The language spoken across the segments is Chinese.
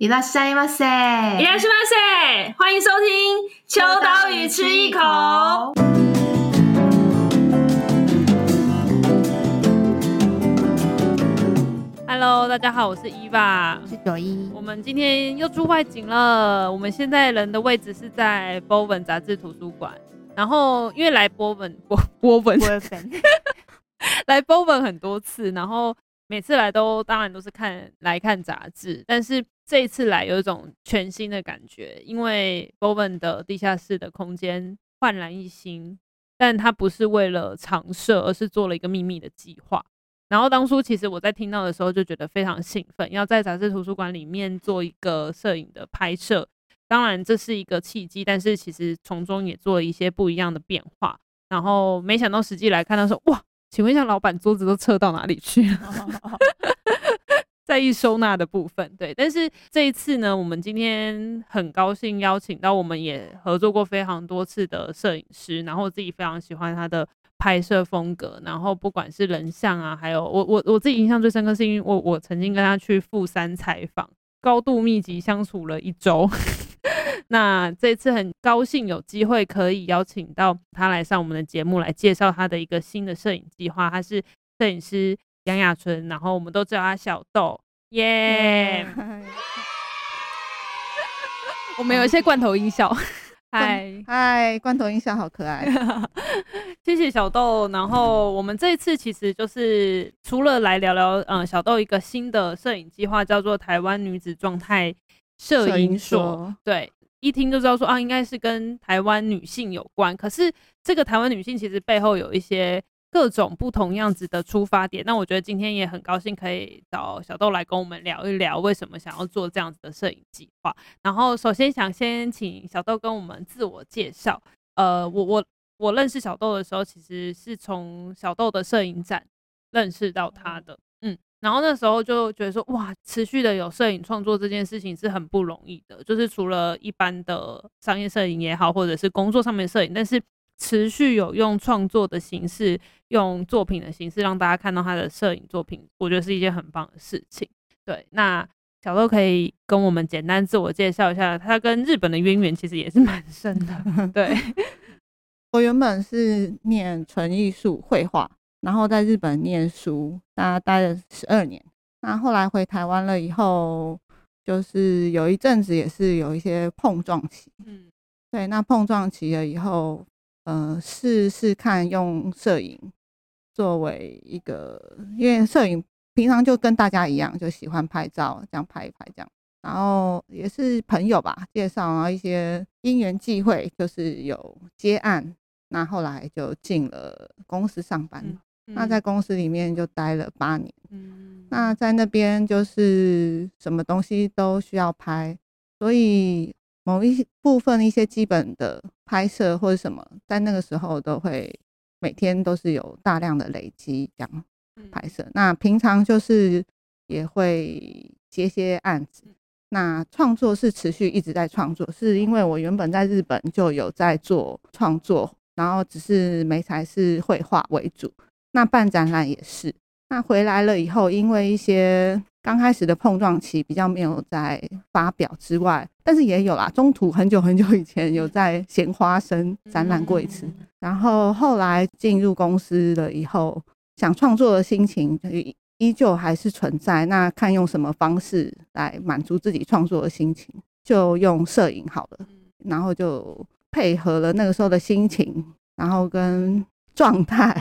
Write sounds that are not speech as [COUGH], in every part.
いらっしゃいませ，いらっしゃいませ，欢迎收听《秋刀鱼吃一口》。Hello，大家好，我是伊娃，我是九一。我们今天又出外景了。我们现在人的位置是在 Bowen 杂志图书馆。然后因为来 Bowen 波波文来 Bowen 很多次，然后 每次来都当然都是看来看杂志，但是这一次来有一种全新的感觉，因为 Bowen 的地下室的空间焕然一新，但它不是为了常设，而是做了一个秘密的计划。然后当初其实我在听到的时候就觉得非常兴奋，要在杂志图书馆里面做一个摄影的拍摄。当然这是一个契机，但是其实从中也做了一些不一样的变化。然后没想到实际来看到说，哇，请问一下老板桌子都撤到哪里去了？[LAUGHS] 在意收纳的部分，对。但是这一次呢，我们今天很高兴邀请到我们也合作过非常多次的摄影师，然后我自己非常喜欢他的。拍摄风格，然后不管是人像啊，还有我我我自己印象最深刻，是因为我我曾经跟他去富山采访，高度密集相处了一周。那这次很高兴有机会可以邀请到他来上我们的节目，来介绍他的一个新的摄影计划。他是摄影师杨雅纯，然后我们都叫他小豆，耶、yeah! [LAUGHS] Yeah. 我们有一些罐头音效。[LAUGHS] 嗨嗨，罐头音效好可爱，[LAUGHS] 谢谢小豆。然后我们这一次其实就是除了来聊聊，嗯，小豆一个新的摄影计划叫做台湾女子状态摄影所，对，一听就知道说啊，应该是跟台湾女性有关。可是这个台湾女性其实背后有一些。各种不同样子的出发点，那我觉得今天也很高兴可以找小豆来跟我们聊一聊，为什么想要做这样子的摄影计划。然后首先想先请小豆跟我们自我介绍。呃，我我我认识小豆的时候，其实是从小豆的摄影展认识到他的，嗯，然后那时候就觉得说，哇，持续的有摄影创作这件事情是很不容易的，就是除了一般的商业摄影也好，或者是工作上面摄影，但是。持续有用创作的形式，用作品的形式让大家看到他的摄影作品，我觉得是一件很棒的事情。对，那小豆可以跟我们简单自我介绍一下，他跟日本的渊源其实也是蛮深的。[LAUGHS] 对，[LAUGHS] 我原本是念纯艺术绘画，然后在日本念书，大概待了十二年。那后来回台湾了以后，就是有一阵子也是有一些碰撞期。嗯，对，那碰撞期了以后。呃，试试看用摄影作为一个，因为摄影平常就跟大家一样，就喜欢拍照，这样拍一拍这样。然后也是朋友吧介绍，然后一些因缘际会，就是有接案，那后来就进了公司上班。嗯嗯、那在公司里面就待了八年。嗯，那在那边就是什么东西都需要拍，所以。某一部分一些基本的拍摄或者什么，在那个时候都会每天都是有大量的累积这样拍摄。那平常就是也会接些案子。那创作是持续一直在创作，是因为我原本在日本就有在做创作，然后只是媒材是绘画为主。那办展览也是。那回来了以后，因为一些刚开始的碰撞期比较没有在发表之外，但是也有啦。中途很久很久以前有在咸花生展览过一次，然后后来进入公司了以后，想创作的心情依旧还是存在。那看用什么方式来满足自己创作的心情，就用摄影好了。然后就配合了那个时候的心情，然后跟状态。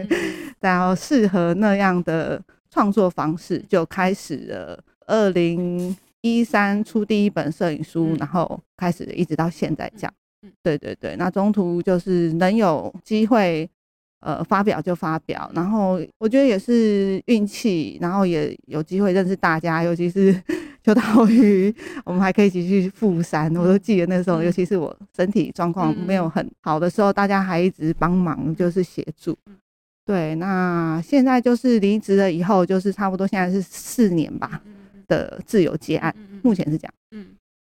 [LAUGHS] 然后适合那样的创作方式，就开始了。二零一三出第一本摄影书，然后开始一直到现在这样。对对对，那中途就是能有机会呃发表就发表，然后我觉得也是运气，然后也有机会认识大家，尤其是秋刀 [LAUGHS] 鱼，我们还可以一起去富山。我都记得那时候，尤其是我身体状况没有很好的时候，大家还一直帮忙，就是协助。对，那现在就是离职了以后，就是差不多现在是四年吧的自由接案，目前是这样。嗯，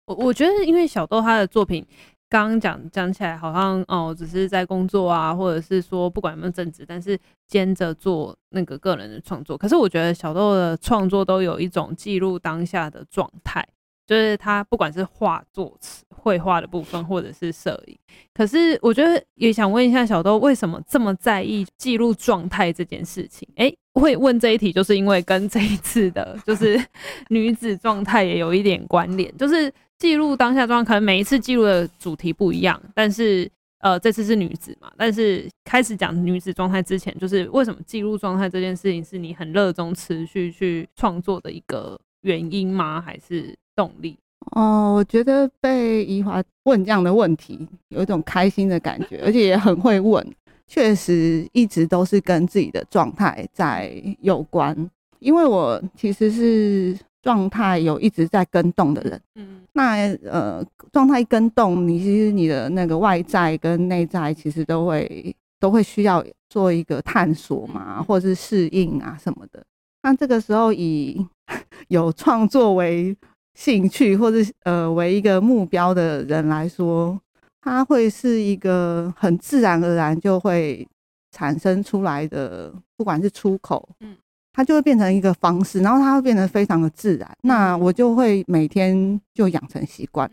我我觉得因为小豆他的作品，刚刚讲讲起来好像哦，只是在工作啊，或者是说不管有没有正职，但是兼着做那个个人的创作。可是我觉得小豆的创作都有一种记录当下的状态，就是他不管是画作词、绘画的部分，或者是摄影。可是我觉得也想问一下小豆，为什么这么在意记录状态这件事情？哎、会问这一题，就是因为跟这一次的，就是 [LAUGHS] 女子状态也有一点关联，就是记录当下状态，可能每一次记录的主题不一样，但是。呃，这次是女子嘛，但是开始讲女子状态之前，就是为什么记录状态这件事情是你很热衷持续去创作的一个原因吗？还是动力？哦，我觉得被宜华问这样的问题，有一种开心的感觉，而且也很会问，确实一直都是跟自己的状态在有关，因为我其实是。状态有一直在跟动的人，嗯，那呃，状态一更动，你其实你的那个外在跟内在其实都会都会需要做一个探索嘛，或者是适应啊什么的。那这个时候以 [LAUGHS] 有创作为兴趣或者呃为一个目标的人来说，他会是一个很自然而然就会产生出来的，不管是出口，嗯。它就会变成一个方式，然后它会变得非常的自然。那我就会每天就养成习惯，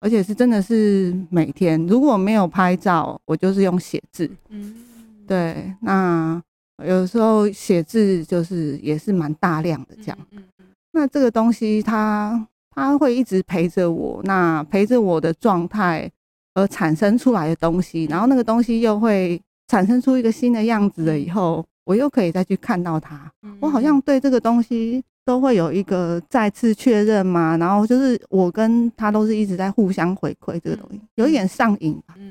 而且是真的是每天。如果没有拍照，我就是用写字。嗯，对。那有时候写字就是也是蛮大量的这样。那这个东西它它会一直陪着我，那陪着我的状态而产生出来的东西，然后那个东西又会产生出一个新的样子了以后。我又可以再去看到它，我好像对这个东西都会有一个再次确认嘛，然后就是我跟他都是一直在互相回馈这个东西，有一点上瘾吧，嗯，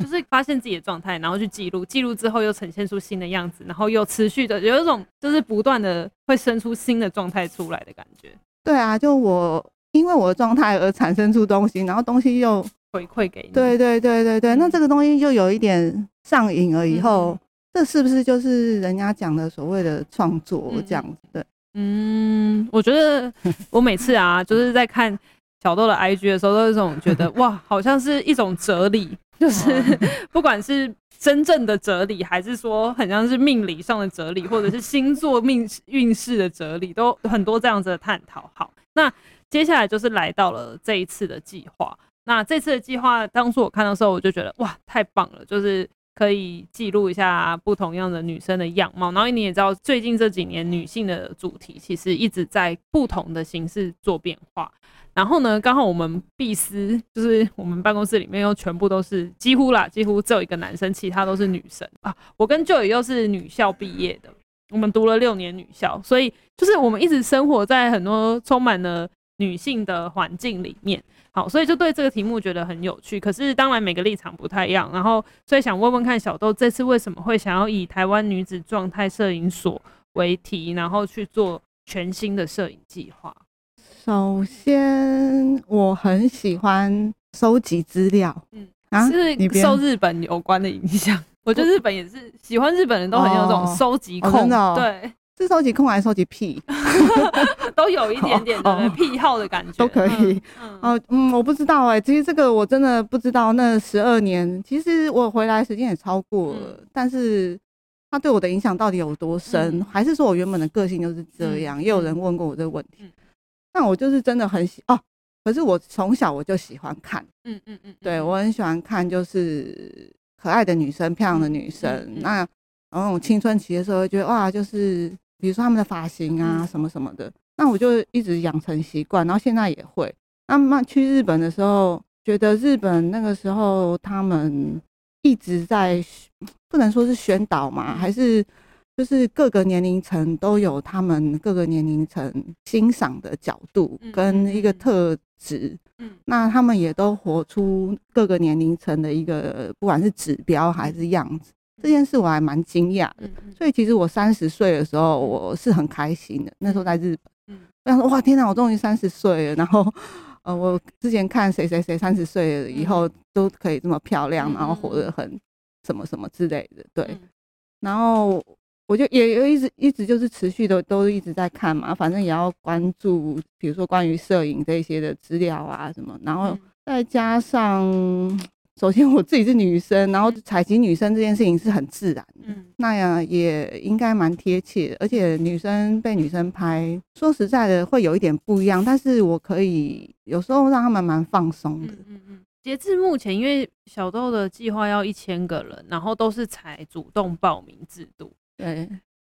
就是发现自己的状态，然后去记录，记录之后又呈现出新的样子，然后又持续的有一种就是不断的会生出新的状态出来的感觉。对啊，就我因为我的状态而产生出东西，然后东西又回馈给你。对对对对对，那这个东西就有一点上瘾了以后。这是不是就是人家讲的所谓的创作这样子的？嗯，我觉得 [LAUGHS] 我每次啊，就是在看小豆的 IG 的时候，都有一种觉得 [LAUGHS] 哇，好像是一种哲理，就是不管是真正的哲理，还是说很像是命理上的哲理，或者是星座命运势的哲理，都很多这样子的探讨。好，那接下来就是来到了这一次的计划。那这次的计划，当初我看到的时候，我就觉得哇，太棒了，就是。可以记录一下不同样的女生的样貌，然后你也知道，最近这几年女性的主题其实一直在不同的形式做变化。然后呢，刚好我们毕斯 [LAUGHS] 就是我们办公室里面又全部都是几乎啦，几乎只有一个男生，其他都是女生啊。我跟 Joy 又是女校毕业的，我们读了六年女校，所以就是我们一直生活在很多充满了女性的环境里面。好，所以就对这个题目觉得很有趣。可是当然每个立场不太一样，然后所以想问问看小豆这次为什么会想要以台湾女子状态摄影所为题，然后去做全新的摄影计划？首先，我很喜欢收集资料，嗯，啊，是受日本有关的影响。[LAUGHS] 我觉得日本也是喜欢日本人都很有这种收集控，哦哦哦，对。是收集控还是收集癖？[LAUGHS] 都有一点点的癖好的感觉，都可以。嗯，嗯，嗯，我不知道哎、欸，其实这个我真的不知道。那十二年，其实我回来时间也超过了，嗯、但是他对我的影响到底有多深？嗯、还是说我原本的个性就是这样？嗯、也有人问过我这个问题。那、嗯、我就是真的很喜哦，可是我从小我就喜欢看，嗯嗯嗯，对我很喜欢看，就是可爱的女生、漂亮的女生。嗯嗯、那然后我青春期的时候，会觉得哇，就是。比如说他们的发型啊，什么什么的，那我就一直养成习惯，然后现在也会。那慢去日本的时候，觉得日本那个时候他们一直在，不能说是宣导嘛，还是就是各个年龄层都有他们各个年龄层欣赏的角度跟一个特质。嗯，那他们也都活出各个年龄层的一个，不管是指标还是样子。这件事我还蛮惊讶的，所以其实我三十岁的时候我是很开心的。那时候在日本，我想说哇天哪，我终于三十岁了。然后呃，我之前看谁谁谁三十岁了以后都可以这么漂亮，然后活得很什么什么之类的。对，然后我就也一直一直就是持续的都一直在看嘛，反正也要关注，比如说关于摄影这些的资料啊什么，然后再加上。首先我自己是女生，然后采集女生这件事情是很自然的，嗯，那样也应该蛮贴切的。而且女生被女生拍，说实在的会有一点不一样，但是我可以有时候让他们蛮放松的。嗯嗯嗯。截至目前，因为小豆的计划要一千个人，然后都是采主动报名制度。对，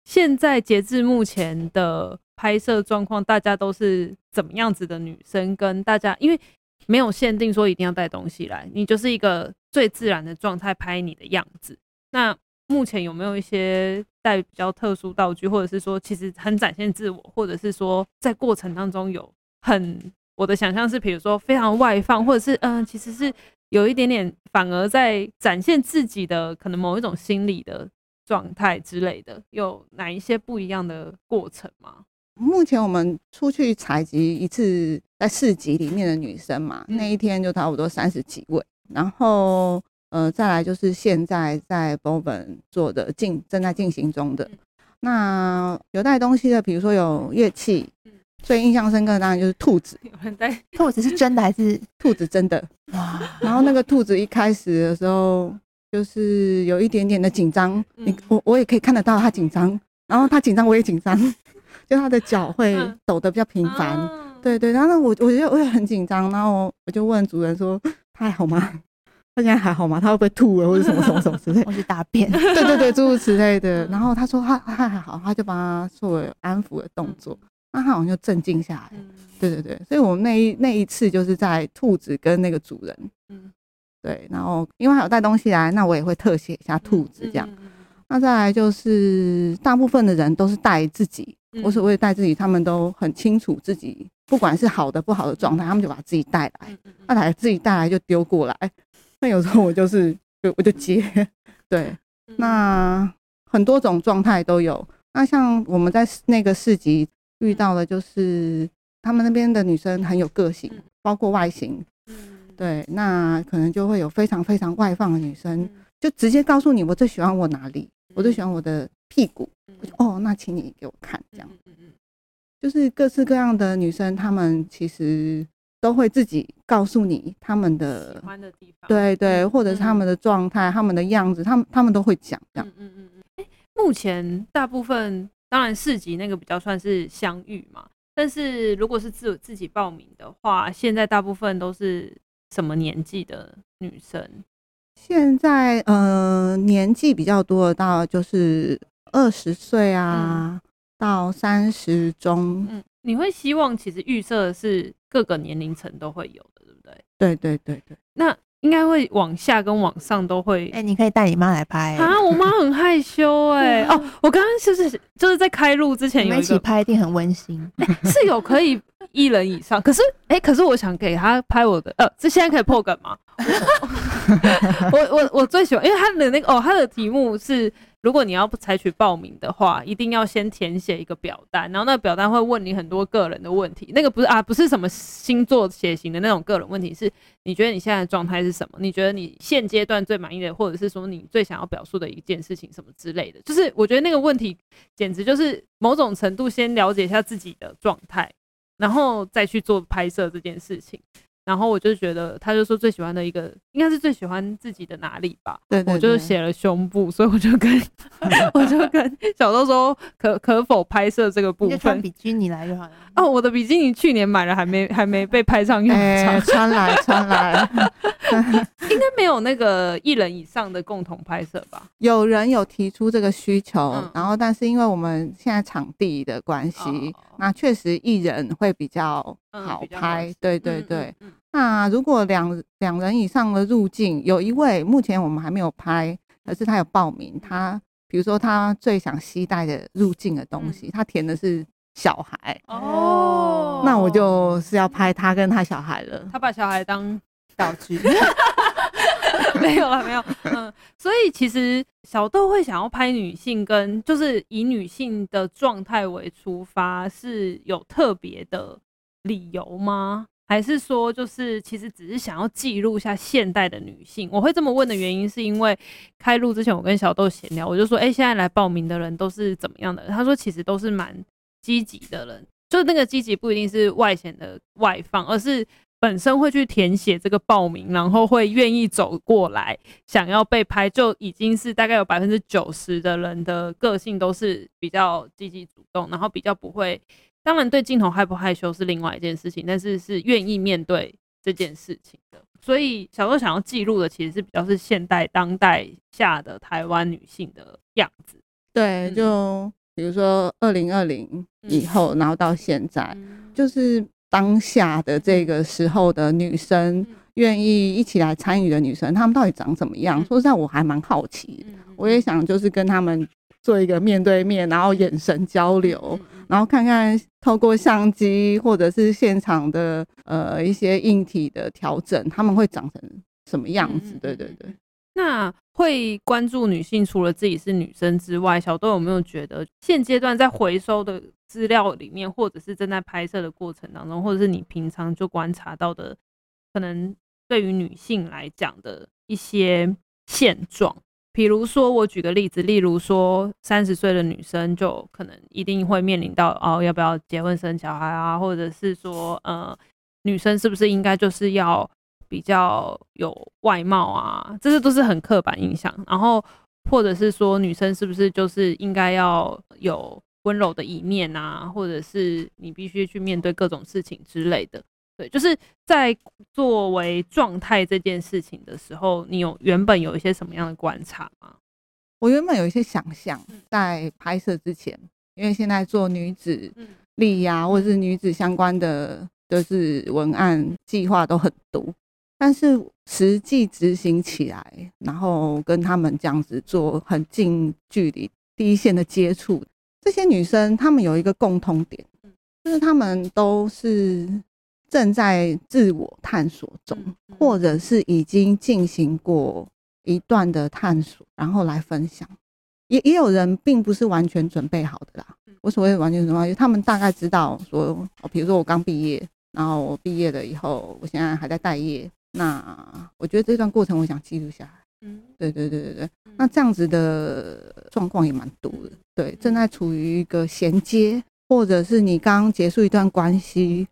现在截至目前的拍摄状况，大家都是怎么样子的女生？跟大家因为。没有限定说一定要带东西来，你就是一个最自然的状态拍你的样子。那目前有没有一些带比较特殊道具，或者是说其实很展现自我，或者是说在过程当中有很我的想象是，比如说非常外放，或者是嗯、其实是有一点点反而在展现自己的可能某一种心理的状态之类的，有哪一些不一样的过程吗？目前我们出去采集一次，在市集里面的女生嘛，那一天就差不多三十几位。然后，呃，再来就是现在在 Bowen 做的进正在进行中的。那有带东西的，比如说有乐器，最印象深刻的当然就是兔子。[LAUGHS] 有人带兔子是真的还是 [LAUGHS] 兔子真的？哇！[LAUGHS] 然后那个兔子一开始的时候，就是有一点点的紧张。你我我也可以看得到他紧张，然后他紧张我也紧张。就他的脚会抖得比较频繁，嗯、对对，然后我我觉得我也很紧张，然后我就问主人说 [GASPS] 他还好吗？[LAUGHS] 他现在还好吗？他会不会吐了或者什么什么什么之类？[LAUGHS] 或是大便？[LAUGHS] 对对对，诸如此类的。然后他说他他还好，他就帮他做了安抚的动作，那他好像就镇静下来。对对对，所以我们那一那一次就是在兔子跟那个主人，嗯对，然后因为还有带东西来，那我也会特写一下兔子这样。那再来就是大部分的人都是带自己。我所谓带自己，他们都很清楚自己，不管是好的不好的状态，他们就把自己带来，那来自己带来就丢过来。那有时候我就是，就我就接，[LAUGHS] 对。那很多种状态都有。那像我们在那个市集遇到的，就是他们那边的女生很有个性，包括外形，对。那可能就会有非常非常外放的女生，就直接告诉你，我最喜欢我哪里，我最喜欢我的屁股。哦，那请你给我看，这样，就是各式各样的女生，她们其实都会自己告诉你她们的喜欢的地方，对对，或者是她们的状态、她们的样子，她们她们都会讲这样。嗯嗯嗯嗯。目前大部分当然市集那个比较算是相遇嘛，但是如果是自自己报名的话，现在大部分都是什么年纪的女生？现在呃，年纪比较多的，到就是。二十岁啊，嗯、到三十中，嗯，你会希望其实预设是各个年龄层都会有的，对不对？对对对对，那应该会往下跟往上都会。哎、欸，你可以带你妈来拍、欸、啊！我妈很害羞 [LAUGHS] 哎、欸。哦，我刚刚是不是就是在开录之前有一起拍，一定很温馨、[LAUGHS] 欸。是有可以一人以上，可是哎、欸，可是我想给他拍我的，呃，这现在可以破梗吗？[LAUGHS] 我我我最喜欢，因为他的那个哦，他的题目是。如果你要不采取报名的话，一定要先填写一个表单，然后那个表单会问你很多个人的问题。那个不是啊，不是什么星座血型的那种个人问题，是你觉得你现在的状态是什么？你觉得你现阶段最满意的，或者是说你最想要表述的一件事情什么之类的。就是我觉得那个问题简直就是某种程度先了解一下自己的状态，然后再去做拍摄这件事情。然后我就觉得，他就说最喜欢的一个，应该是最喜欢自己的哪里吧？对，我就是写了胸部，所以我就跟 [LAUGHS] 我就跟小豆说可，可可否拍摄这个部分？穿比基尼来就好了。哦，我的比基尼去年买了，还没还没被拍上用场。欸、穿来穿来，应该没有那个一人以上的共同拍摄吧？[LAUGHS] 有人有提出这个需求，嗯、然后但是因为我们现在场地的关系，哦、那确实一人会比较好拍。嗯、对对对。那如果两两人以上的入境，有一位目前我们还没有拍，可是他有报名。他比如说他最想携带的入境的东西，他填的是小孩哦。那我就是要拍他跟他小孩了。他把小孩当道具？[LAUGHS] 没有了，没有。嗯，所以其实小豆会想要拍女性，跟就是以女性的状态为出发，是有特别的理由吗？还是说，就是其实只是想要记录一下现代的女性。我会这么问的原因，是因为开录之前，我跟小豆闲聊，我就说，哎、现在来报名的人都是怎么样的？他说，其实都是蛮积极的人，就是那个积极不一定是外显的外放，而是本身会去填写这个报名，然后会愿意走过来想要被拍，就已经是大概有百分之九十的人的个性都是比较积极主动，然后比较不会。当然，对镜头害不害羞是另外一件事情，但是是愿意面对这件事情的。所以小时候想要记录的，其实是比较是现代当代下的台湾女性的样子。对，就比如说二零二零以后，然后到现在，就是当下的这个时候的女生，愿意一起来参与的女生，她们到底长怎么样？说实在，我还蛮好奇，我也想就是跟她们。做一个面对面，然后眼神交流，然后看看透过相机或者是现场的呃一些硬体的调整，他们会长成什么样子？对对对。那会关注女性，除了自己是女生之外，小豆有没有觉得现阶段在回收的资料里面，或者是正在拍摄的过程当中，或者是你平常就观察到的，可能对于女性来讲的一些现状？比如说，我举个例子，例如说，三十岁的女生就可能一定会面临到哦，要不要结婚生小孩啊，或者是说，呃，女生是不是应该就是要比较有外貌啊？这些都是很刻板印象。然后，或者是说，女生是不是就是应该要有温柔的一面啊？或者是你必须去面对各种事情之类的。对，就是在作为状态这件事情的时候，你有原本有一些什么样的观察吗？我原本有一些想象，在拍摄之前，因为现在做女子力呀，或者是女子相关的，就是文案计划都很多，但是实际执行起来，然后跟他们这样子做很近距离、第一线的接触，这些女生她们有一个共通点，就是她们都是。正在自我探索中，或者是已经进行过一段的探索，然后来分享。也也有人并不是完全准备好的啦。我所谓完全准备他们大概知道说，哦比如说我刚毕业，然后我毕业了以后，我现在还在待业。那我觉得这段过程，我想记录下来。嗯，对对对对对。那这样子的状况也蛮多的。对，正在处于一个衔接，或者是你刚结束一段关系。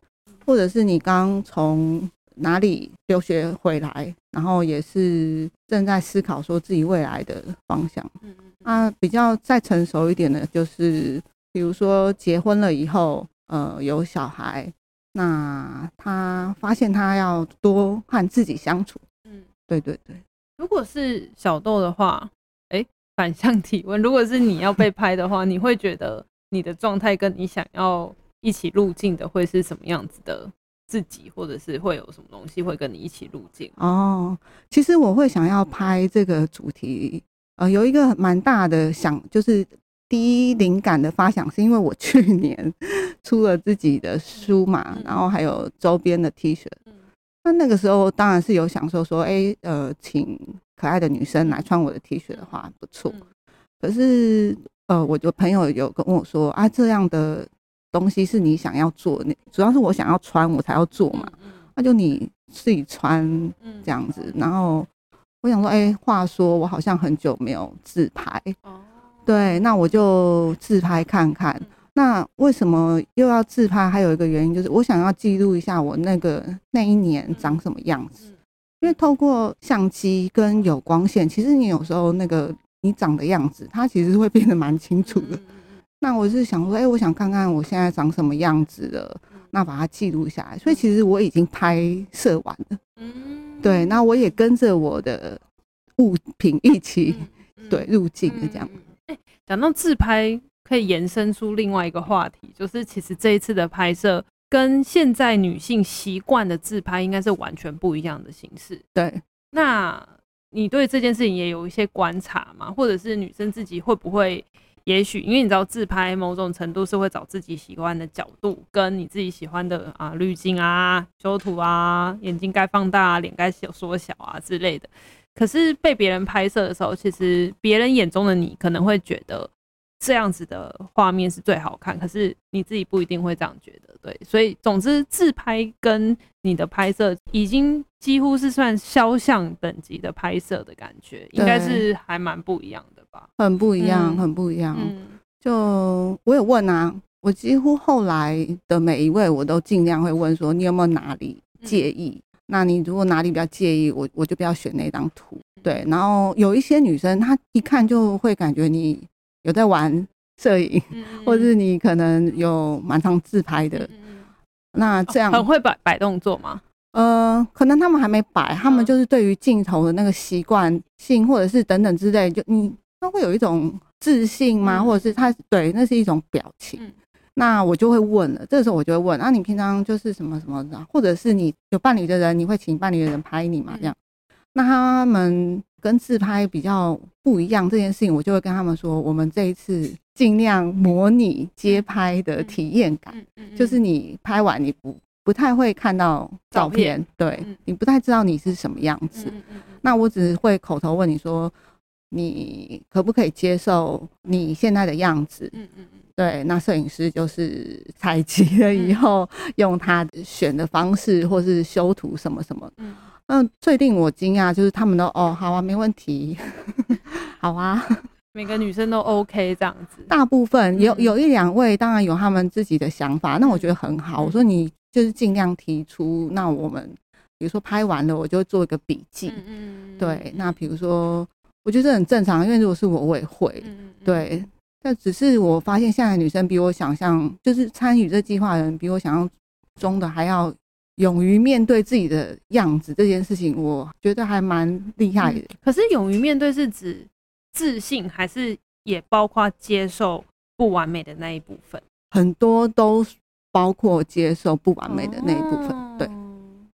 或者是你刚从哪里留学回来，然后也是正在思考说自己未来的方向。嗯嗯。啊，比较再成熟一点的，就是比如说结婚了以后，呃，有小孩，那他发现他要多和自己相处。嗯，对对对。如果是小豆的话，哎，反向提问，如果是你要被拍的话，你会觉得你的状态跟你想要。一起入境的会是什么样子的自己，或者是会有什么东西会跟你一起入境？哦，其实我会想要拍这个主题，呃，有一个蛮大的想，就是第一灵感的发想，是因为我去年出了自己的书嘛，[LAUGHS] 然后还有周边的 T 恤，那那个时候当然是有享受说，哎、欸，呃，请可爱的女生来穿我的 T 恤的话不错，可是呃，我的朋友有跟我说啊，这样的。东西是你想要做，那主要是我想要穿，我才要做嘛。那就你自己穿这样子。然后我想说，哎，话说我好像很久没有自拍，对，那我就自拍看看。那为什么又要自拍？还有一个原因就是我想要记录一下我那个那一年长什么样子。因为透过相机跟有光线，其实你有时候那个你长的样子，它其实会变得蛮清楚的。那我是想说，哎、欸，我想看看我现在长什么样子了，那把它记录下来。所以其实我已经拍摄完了，嗯，对。那我也跟着我的物品一起，[LAUGHS] 对，入境的这样。讲到自拍，可以延伸出另外一个话题，就是其实这一次的拍摄跟现在女性习惯的自拍应该是完全不一样的形式。对，那你对这件事情也有一些观察吗？或者是女生自己会不会？也许因为你知道自拍某种程度是会找自己喜欢的角度，跟你自己喜欢的啊滤镜啊、修图啊、眼睛该放大啊、脸该小缩小啊之类的。可是被别人拍摄的时候，其实别人眼中的你可能会觉得这样子的画面是最好看，可是你自己不一定会这样觉得。对，所以总之自拍跟你的拍摄已经几乎是算肖像等级的拍摄的感觉，应该是还蛮不一样的。很不一样，很不一样。嗯、就我有问啊，我几乎后来的每一位，我都尽量会问说，你有没有哪里介意。嗯、那你如果哪里比较介意，我我就不要选那张图。对，然后有一些女生，她一看就会感觉你有在玩摄影，嗯、[LAUGHS] 或者是你可能有蛮常自拍的。嗯、那这样、哦、很会摆摆动作吗？呃，可能他们还没摆，他们就是对于镜头的那个习惯性，或者是等等之类，就你他会有一种自信吗？嗯、或者是他对，那是一种表情。嗯、那我就会问了，这个时候我就会问，啊，你平常就是什么什么的，或者是你有伴侣的人，你会请伴侣的人拍你吗？这样。那他们跟自拍比较不一样，这件事情我就会跟他们说，我们这一次尽量模拟街拍的体验感，就是你拍完你不不太会看到照片，对，你不太知道你是什么样子。那我只会口头问你说，你可不可以接受你现在的样子？嗯嗯嗯对，那摄影师就是采集了以后，用他选的方式或是修图什么什么。嗯，最令我惊讶就是他们都哦，好啊，没问题，[LAUGHS] 好啊，每个女生都 OK 这样子。大部分有有一两位，当然有他们自己的想法，那我觉得很好。我说你就是尽量提出，那我们比如说拍完了，我就做一个笔记。嗯，对，那比如说我觉得很正常，因为如果是我，我也会。对，但只是我发现现在女生比我想象，就是参与这计划的人比我想象中的还要。勇于面对自己的样子这件事情，我觉得还蛮厉害的。嗯，可是，勇于面对是指自信，还是也包括接受不完美的那一部分？很多都包括接受不完美的那一部分。哦，对，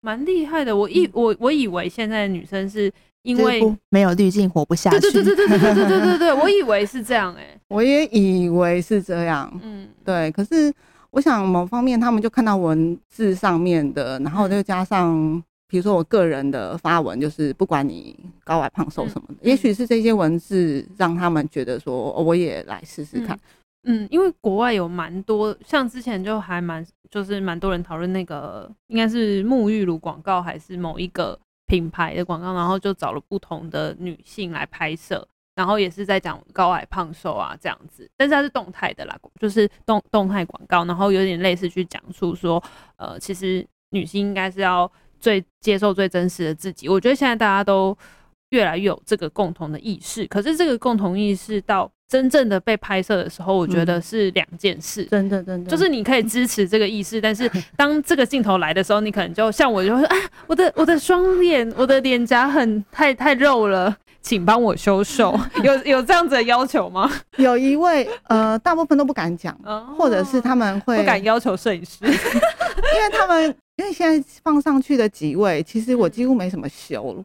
蛮厉害的。我以我我以为现在的女生是因为没有滤镜活不下去。对对对对对对对对对对，我以为是这样。欸，[LAUGHS] 我也以为是这样。嗯，对，可是。我想某方面，他们就看到文字上面的，然后就加上，比如说我个人的发文，就是不管你高矮胖瘦什么的，嗯、也许是这些文字让他们觉得说，我也来试试看嗯。嗯，因为国外有蛮多，像之前就还蛮，就是蛮多人讨论那个，应该是沐浴乳广告还是某一个品牌的广告，然后就找了不同的女性来拍摄。然后也是在讲高矮胖瘦啊这样子，但是它是动态的啦，就是动动态广告，然后有点类似去讲述说，呃，其实女性应该是要最接受最真实的自己。我觉得现在大家都越来越有这个共同的意识，可是这个共同意识到真正的被拍摄的时候，我觉得是两件事。真的真的，就是你可以支持这个意识，但是 [LAUGHS] 当这个镜头来的时候，你可能就像我就会说，啊，我的我的双脸，我的脸颊很太太肉了。请帮我修瘦，[LAUGHS] 有有这样子的要求吗？有一位，呃，大部分都不敢讲，或者是他们会不敢要求摄影师，[LAUGHS] 因为他们因为现在放上去的几位，其实我几乎没什么修，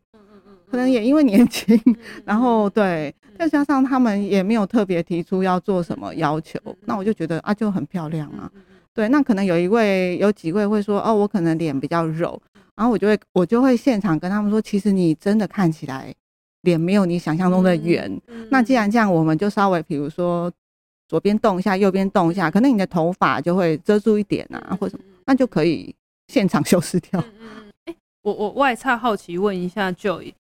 可能也因为年轻，[LAUGHS] 然后对，再加上他们也没有特别提出要做什么要求，那我就觉得啊，就很漂亮啊，对，那可能有一位，有几位会说，哦，我可能脸比较肉，然后我就会我就会现场跟他们说，其实你真的看起来。脸没有你想象中的圆，嗯嗯、那既然这样，我们就稍微比如说左边动一下，右边动一下，可能你的头发就会遮住一点啊，嗯、或者什么，那就可以现场修饰掉。嗯欸、我我外差好奇问一下 Joy，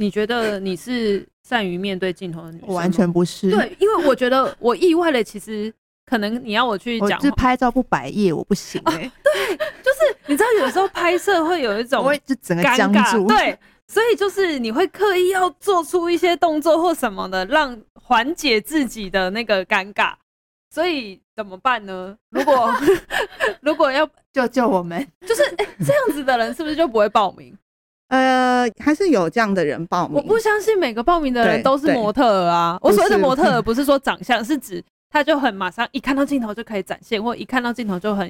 你觉得你是善于面对镜头的女生？我完全不是。对，因为我觉得我意外的，其实可能你要我去讲，是拍照不摆夜，我不行、欸啊。对，就是你知道，有时候拍摄会有一种，我就整个僵住。对。所以就是你会刻意要做出一些动作或什么的，让缓解自己的那个尴尬。所以怎么办呢？如果 [LAUGHS] 如果要救救我们，就是哎、欸，这样子的人是不是就不会报名？呃，还是有这样的人报名。我不相信每个报名的人都是模特儿啊。我所谓的模特儿不是说长相，是指他就很马上一看到镜头就可以展现，或一看到镜头就很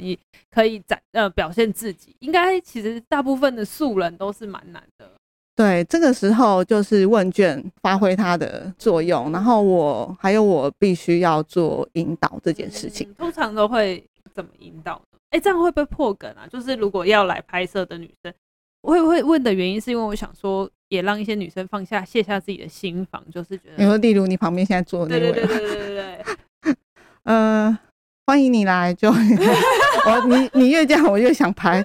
可以展呃表现自己。应该其实大部分的素人都是蛮难的。对，这个时候就是问卷发挥它的作用，然后我还有我必须要做引导这件事情。嗯、通常都会怎么引导呢？哎，这样会不会破梗啊？就是如果要来拍摄的女生，我会不会问的原因是因为我想说，也让一些女生放下卸下自己的心防，就是觉得你说，例如你旁边现在坐的那位，对对对对对对，[LAUGHS] 呃，欢迎你来，[LAUGHS] 就我你你越这样，我越想拍。[LAUGHS]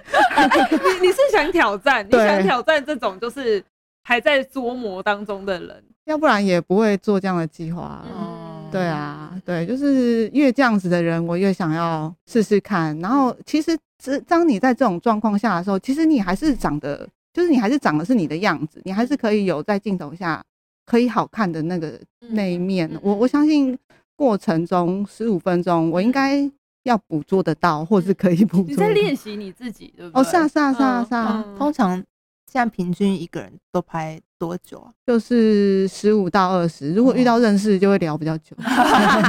你你是想挑战？你想挑战这种就是还在琢磨当中的人，要不然也不会做这样的计划。嗯，对啊，对，就是越这样子的人，我越想要试试看。然后其实，这当你在这种状况下的时候，其实你还是长得，就是你还是长的是你的样子，你还是可以有在镜头下可以好看的那个那一面。我我相信过程中十五分钟，我应该要捕捉得到，或是可以捕捉。你在练习你自己，对不对？哦，是啊，是啊，是啊，是啊。通常现在平均一个人都拍多久啊？就是十五到二十。如果遇到认识，就会聊比较久。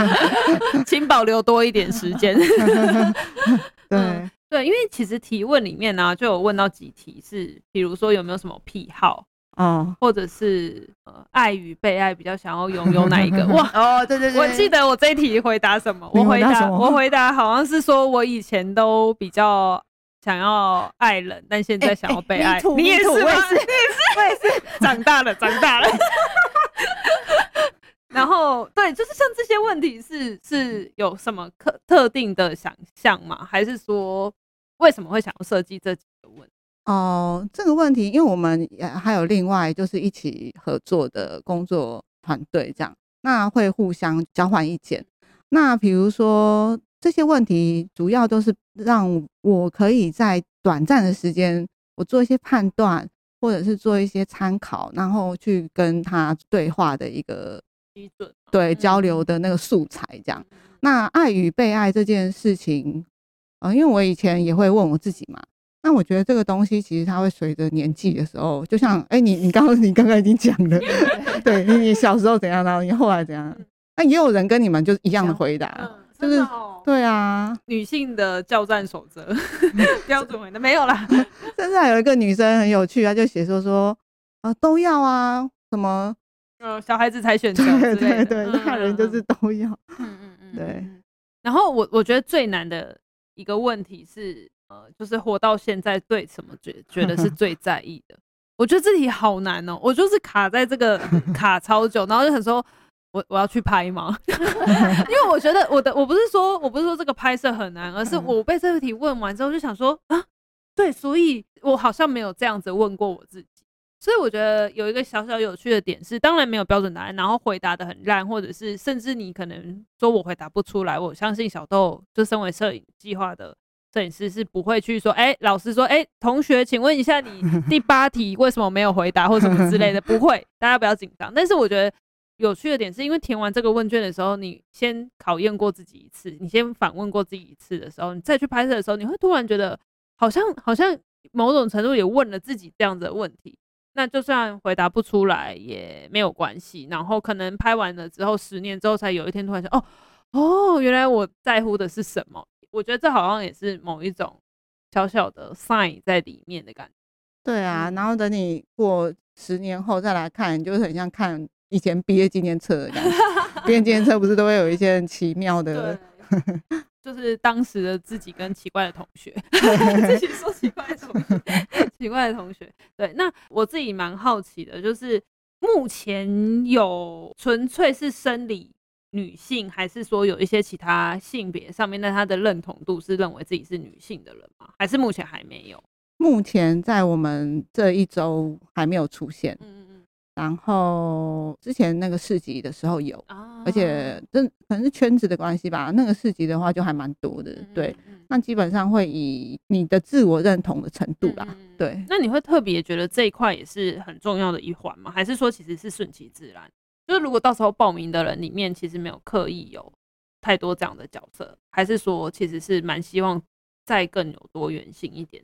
[LAUGHS] 请保留多一点时间。[LAUGHS] 对对，因为其实提问里面呢、啊，就有问到几题是，比如说有没有什么癖好。哦，或者是呃，爱与被爱比较想要拥有哪一个？哇，[LAUGHS] 哦，对对对，我记得我这一题回答什么？我回答我回答好像是说我以前都比较想要爱人，但现在想要被爱。你也是，我也是，我也是，我也是，长大了，长大了。[LAUGHS] 然后，对，就是像这些问题是是有什么特特定的想象吗？还是说为什么会想要设计这几个问题？哦，这个问题，因为我们也还有另外就是一起合作的工作团队，这样那会互相交换意见。那比如说这些问题，主要都是让我可以在短暂的时间，我做一些判断，或者是做一些参考，然后去跟他对话的一个基准，对交流的那个素材，这样。那爱与被爱这件事情，呃，因为我以前也会问我自己嘛。那我觉得这个东西其实它会随着年纪的时候，就像哎、欸，你你刚刚你刚刚已经讲了，[LAUGHS] 对你你小时候怎样，然后你后来怎样，那也有人跟你们就是一样的回答，嗯、就是对啊，女性的教战守则 [LAUGHS] 标准回答没有啦，甚至还有一个女生很有趣，她就写说说啊都要啊，什么呃小孩子才选择，对对对，大人就是都要，嗯嗯嗯，对。然后我我觉得最难的一个问题是。呃，就是活到现在，对什么觉觉得是最在意的？我觉得这题好难哦、喔，我就是卡在这个卡超久，然后就很说，我我要去拍吗？[LAUGHS] 因为我觉得我的我不是说我不是说这个拍摄很难，而是我被这个题问完之后就想说啊，对，所以我好像没有这样子问过我自己，所以我觉得有一个小小有趣的点是，当然没有标准答案，然后回答的很烂，或者是甚至你可能说我回答不出来，我相信小豆就身为摄影计划的。摄影师是不会去说，哎、欸，老师说，哎、欸，同学，请问一下，你第八题为什么没有回答，或什么之类的，[LAUGHS] 不会，大家不要紧张。但是我觉得有趣的点是，因为填完这个问卷的时候，你先考验过自己一次，你先反问过自己一次的时候，你再去拍摄的时候，你会突然觉得，好像好像某种程度也问了自己这样子的问题。那就算回答不出来也没有关系，然后可能拍完了之后，十年之后才有一天突然想，哦哦，原来我在乎的是什么。我觉得这好像也是某一种小小的 sign 在里面的感觉。对啊，然后等你过十年后再来看，就是很像看以前毕业纪念册的感觉。毕业纪念册不是都会有一些很奇妙的，[LAUGHS] 就是当时的自己跟奇怪的同学，[LAUGHS] 自己说奇怪的同学，[LAUGHS] 奇怪的同学。对，那我自己蛮好奇的，就是目前有纯粹是生理。女性还是说有一些其他性别上面，那她的认同度是认为自己是女性的人吗？还是目前还没有？目前在我们这一周还没有出现。嗯。然后之前那个市集的时候有，啊、而且这可能是圈子的关系吧。那个市集的话就还蛮多的。嗯、对，那基本上会以你的自我认同的程度啦。嗯、对，那你会特别觉得这一块也是很重要的一环吗？还是说其实是顺其自然？就是如果到时候报名的人里面，其实没有刻意有太多这样的角色，还是说其实是蛮希望再更有多元性一点？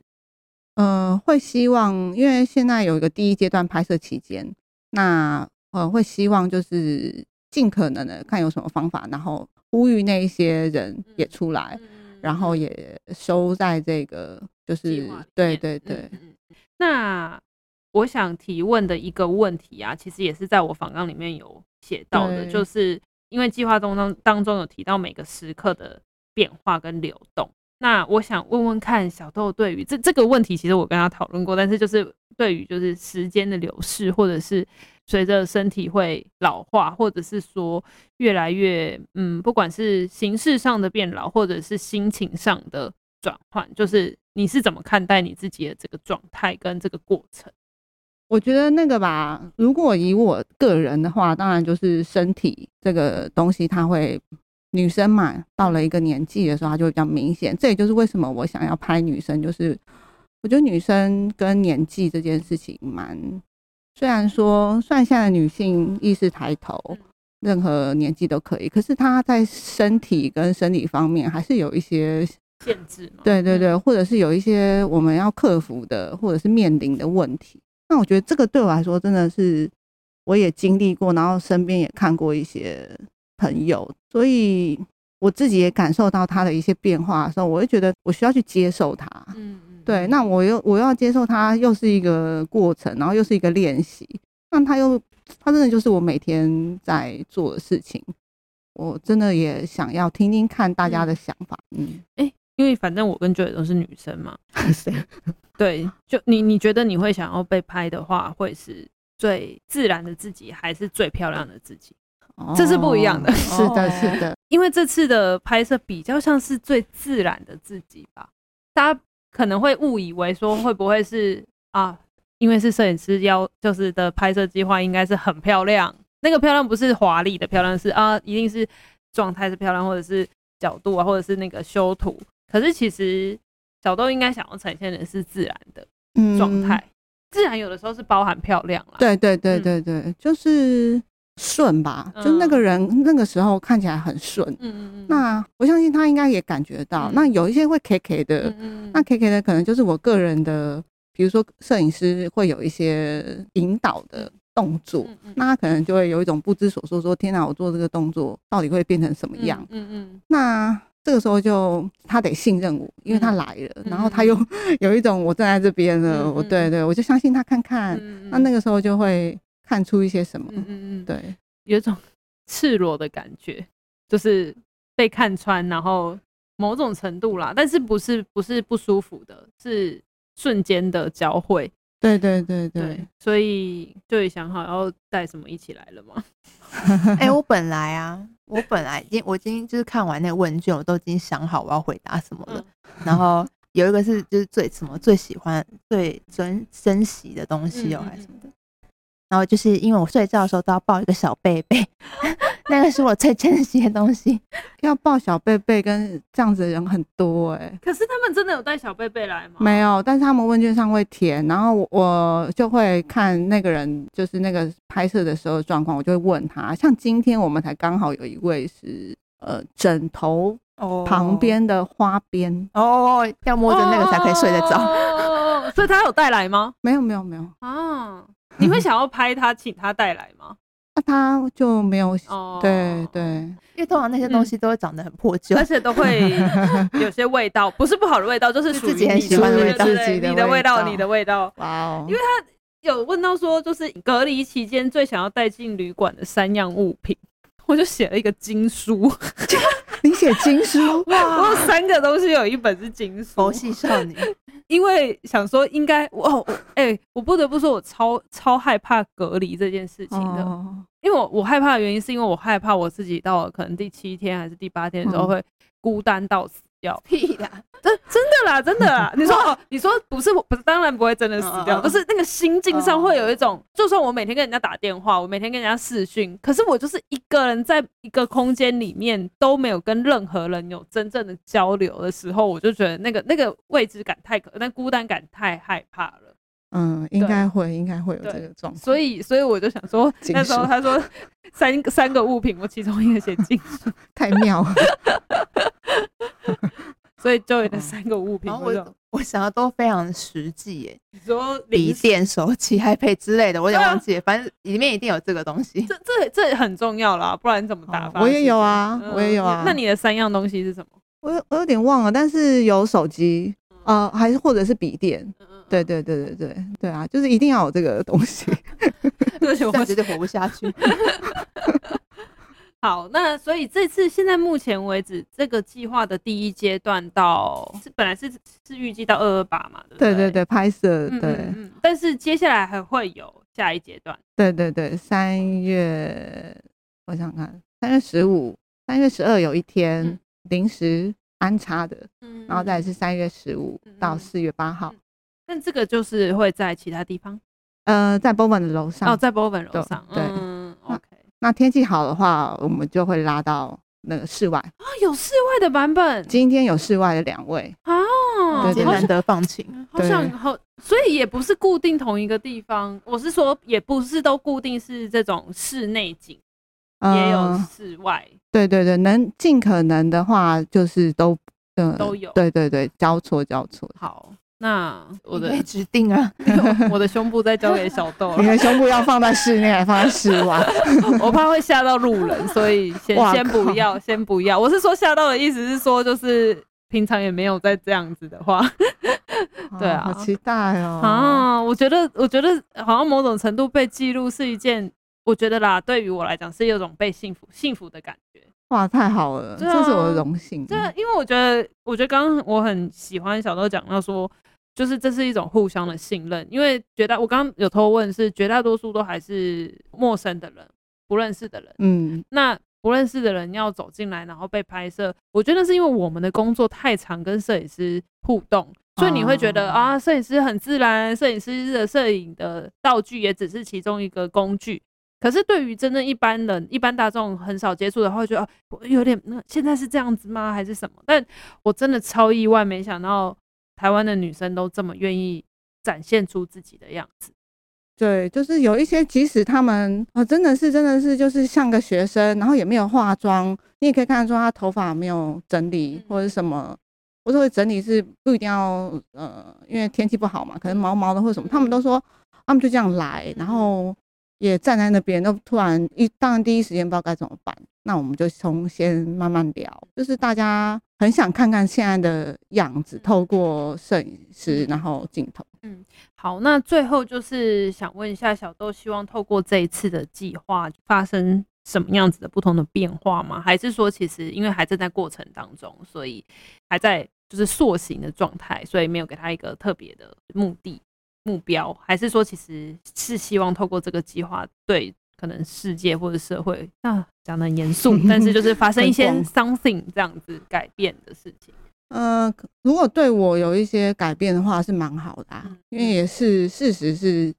嗯、呃，会希望，因为现在有一个第一阶段拍摄期间，那呃会希望就是尽可能的看有什么方法，然后呼吁那一些人也出来，嗯、然后也收在这个就是对对对，嗯、那。我想提问的一个问题啊，其实也是在我访纲里面有写到的，就是因为计划中当当中有提到每个时刻的变化跟流动。那我想问问看，小豆对于这这个问题，其实我跟他讨论过，但是就是对于就是时间的流逝，或者是随着身体会老化，或者是说越来越嗯，不管是形式上的变老，或者是心情上的转换，就是你是怎么看待你自己的这个状态跟这个过程？我觉得那个吧，如果以我个人的话，当然就是身体这个东西，它会女生嘛，到了一个年纪的时候，她就会比较明显。这也就是为什么我想要拍女生，就是我觉得女生跟年纪这件事情蛮，虽然说，虽然现在的女性意识抬头，任何年纪都可以，可是她在身体跟生理方面还是有一些限制嘛。对对对，或者是有一些我们要克服的，或者是面临的问题。那我觉得这个对我来说真的是。我也经历过，然后身边也看过一些朋友，所以我自己也感受到他的一些变化的时候，我会觉得我需要去接受他。嗯嗯，对，那我又我又要接受他，又是一个过程，然后又是一个练习。那他又，他真的就是我每天在做的事情。我真的也想要听听看大家的想法。嗯，哎、欸，因为反正我跟 Joy 都是女生嘛。[LAUGHS] 对，就你你觉得你会想要被拍的话，会是？最自然的自己还是最漂亮的自己，这是不一样的。哦、是的，是的，因为这次的拍摄比较像是最自然的自己吧。大家可能会误以为说会不会是啊？因为是摄影师要就是的拍摄计划，应该是很漂亮。那个漂亮不是华丽的漂亮，是啊，一定是状态是漂亮，或者是角度啊，或者是那个修图。可是其实小豆应该想要呈现的是自然的状态。嗯自然有的时候是包含漂亮了，对对对对对，嗯、就是顺吧，嗯、就那个人那个时候看起来很顺，嗯嗯嗯。那我相信他应该也感觉到，嗯、那有一些会 K K 的，嗯嗯那 K K 的可能就是我个人的，比如说摄影师会有一些引导的动作，那他可能就会有一种不知所措，说天哪，我做这个动作到底会变成什么样？嗯嗯，嗯。那这个时候就他得信任我，因为他来了，嗯、然后他又 [LAUGHS] 有一种我站在这边了，嗯、我对对，我就相信他看看，嗯、那那个时候就会看出一些什么，嗯嗯嗯对，有一种赤裸的感觉，就是被看穿，然后某种程度啦，但是不是不是不舒服的，是瞬间的交汇。对对对对，对，所以就也想好要带什么一起来了吗？[LAUGHS] 哎、欸，我本来啊，我本来已经我今天就是看完那个问卷，我都已经想好我要回答什么了。嗯、然后有一个是就是最什么最喜欢最珍珍惜的东西哦，还是什么的。然后就是因为我睡觉的时候都要抱一个小贝贝，[LAUGHS] 那个是我最珍惜的东西。要抱小贝贝跟这样子的人很多哎、欸，可是他们真的有带小贝贝来吗？没有，但是他们问卷上会填，然后我就会看那个人就是那个拍摄的时候的状况，我就会问他。像今天我们才刚好有一位是呃枕头旁边的花边哦，要摸着那个才可以睡得着，哦，所以他有带来吗？没有没有没有啊。[LAUGHS] 你会想要拍他，请他带来吗？那他就没有。哦，对对，因为通常那些东西都会长得很破旧，而且都会 [LAUGHS] 有些味道，不是不好的味道，就是自己很喜欢的味道，你的味道，你的味道。哇哦！因为他有问到说，就是隔离期间最想要带进旅馆的三样物品，我就写了一个经书。你写经书？[LAUGHS] 哇！我有三个东西，有一本是经书。佛系少女。因为想说应该我哎、欸，我不得不说，我超超害怕隔离这件事情的。因为我我害怕的原因是因为我害怕我自己到了可能第七天还是第八天的时候会孤单到死掉。[LAUGHS] 屁啦，真真的啦，真的啦。[LAUGHS] 你说哦，你说不是不是，当然不会真的死掉，不是那个心境上会有一种，就算我每天跟人家打电话，我每天跟人家视讯，可是我就是一个人在一个空间里面都没有跟任何人有真正的交流的时候，我就觉得那个那个未知感太可，那孤单感太害怕了。嗯，应该会，应该会有这个状况。所以，所以我就想说，[LAUGHS] 那时候他说 [LAUGHS] 三个三个物品，我其中一个写金属，[LAUGHS] 太妙了。所以就有那三个物品，我我，我想的都非常的实际耶。你说笔电、手机、iPad 之类的，我有点忘记，反正里面一定有这个东西。这这这很重要啦，不然怎么打发？我也有啊，我也有啊。那你的三样东西是什么？我我有点忘了，但是有手机，呃，还是或者是笔电。对对对对对对啊，就是一定要有这个东西，[LAUGHS] 而且我绝对活不下去。[LAUGHS] 好，那所以这次现在目前为止，这个计划的第一阶段到是本来是是预计到二二八嘛，对不对？对对对，拍摄对嗯嗯嗯，但是接下来还会有下一阶段。对对对，三月我想看三月十五、三月十二有一天临时安插的，嗯，然后再是三月十五到四月八号。但这个就是会在其他地方，呃，在 Bowen 的楼上哦，在 Bowen 楼上，对，嗯，OK 那。那天气好的话，我们就会拉到那个室外啊，有室外的版本。今天有室外的两位啊，对，难得放晴，好想好，所以也不是固定同一个地方。我是说，也不是都固定是这种室内景，嗯、也有室外。对对对，能尽可能的话，就是都嗯都有。对对对，交错交错。好。那 [LAUGHS] 我的指定啊，[LAUGHS] 我的胸部再交给小豆。你的胸部要放在 [LAUGHS] 室内，还放在室外？我怕会吓到路人，所以先先不要，先不要。我是说吓到的意思是说，就是平常也没有在这样子的话。对啊，好期待哦！啊，我觉得，我觉得好像某种程度被记录是一件，我觉得啦，对于我来讲是有种被幸福、幸福的感觉。哇，太好了，这是我的荣幸。对，因为我觉得，我觉得刚刚我很喜欢小豆讲到说。就是这是一种互相的信任，因为绝大我刚刚有偷问是绝大多数都还是陌生的人，不认识的人，嗯，那不认识的人要走进来然后被拍摄，我觉得是因为我们的工作太常跟摄影师互动，所以你会觉得啊，摄影师很自然，摄影师的摄影的道具也只是其中一个工具。可是对于真正一般人、一般大众很少接触的话，会觉得有点那现在是这样子吗？还是什么？但我真的超意外，没想到。台湾的女生都这么愿意展现出自己的样子，对，就是有一些，即使他们啊，真的是，真的是，就是像个学生，然后也没有化妆，你也可以看得出他头发没有整理或者什么，不是会整理是不一定要，呃，因为天气不好嘛，可能毛毛的或者什么，他们都说他们就这样来，然后也站在那边，都突然一，当然第一时间不知道该怎么办。那我们就从先慢慢聊，就是大家很想看看现在的样子，透过摄影师，然后镜头。嗯，好，那最后就是想问一下小豆，希望透过这一次的计划发生什么样子的不同的变化吗？还是说，其实因为还正在过程当中，所以还在就是塑形的状态，所以没有给他一个特别的目的目标？还是说，其实是希望透过这个计划对？可能世界或者社会那，讲的很严肃，[LAUGHS] 但是就是发生一些 something 这样子改变的事情。呃，如果对我有一些改变的话，是蛮好的，啊，因为也是事实是，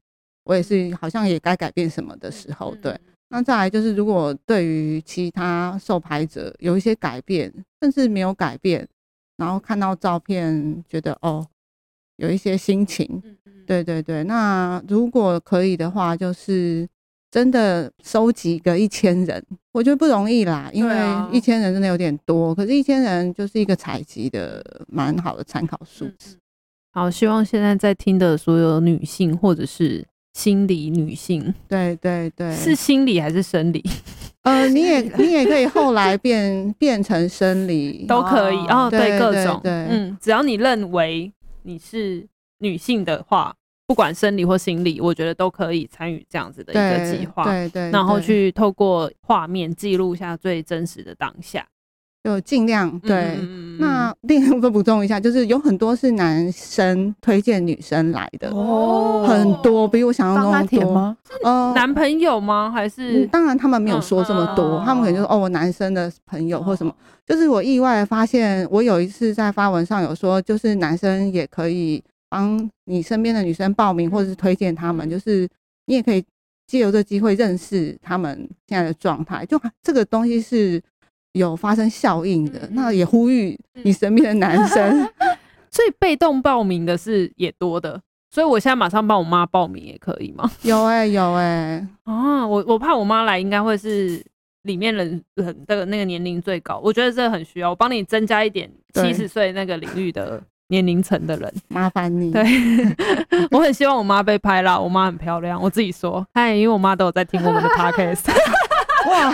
我也是好像也该改变什么的时候。对，那再来就是，如果对于其他受拍者有一些改变，甚至没有改变，然后看到照片觉得哦，有一些心情，对对对，那如果可以的话，就是。真的收集个一千人，我觉得不容易啦，因为一千人真的有点多。啊、可是，一千人就是一个采集的蛮好的参考数字。[LAUGHS] 好，希望现在在听的所有女性或者是心理女性，对对对，是心理还是生理？[LAUGHS] 呃，你也你也可以后来变变成生理都可以哦，对，各种对，对，嗯，只要你认为你是女性的话。不管生理或心理，我觉得都可以参与这样子的一个计划，对对，然后去透过画面记录下最真实的当下，就尽量对。那另外补充一下，就是有很多是男生推荐女生来的哦，很多比我想象中多吗？呃，男朋友吗？还是当然他们没有说这么多，他们可能就是哦，我男生的朋友或什么。就是我意外发现，我有一次在发文上有说，就是男生也可以。帮你身边的女生报名，或者是推荐他们，就是你也可以借由这个机会认识他们现在的状态。就这个东西是有发生效应的，那也呼吁你身边的男生。[LAUGHS] 所以被动报名的是也多的，所以我现在马上帮我妈报名也可以吗？有哎、欸，有哎、欸，[LAUGHS] 啊，我我怕我妈来，应该会是里面人人的那个年龄最高，我觉得这很需要，我帮你增加一点七十岁那个领域的。年龄层的人，麻烦你。对，[LAUGHS] 我很希望我妈被拍啦。我妈很漂亮，我自己说。嗨，因为我妈都有在听我们的 podcast。哇，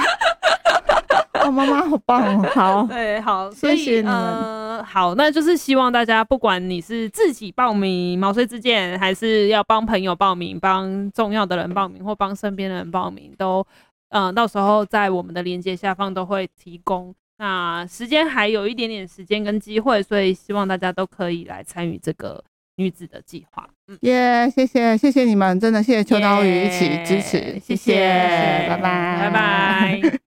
我妈妈好棒哦！好，[LAUGHS] 对，好，谢谢你们。呃，好，那就是希望大家，不管你是自己报名毛遂自荐，还是要帮朋友报名、帮重要的人报名，或帮身边的人报名，都，嗯、呃，到时候在我们的链接下方都会提供。那时间还有一点点时间跟机会，所以希望大家都可以来参与这个女子的计划。嗯，耶，谢谢谢谢你们，真的谢谢秋刀鱼一起支持谢谢，拜拜，拜拜。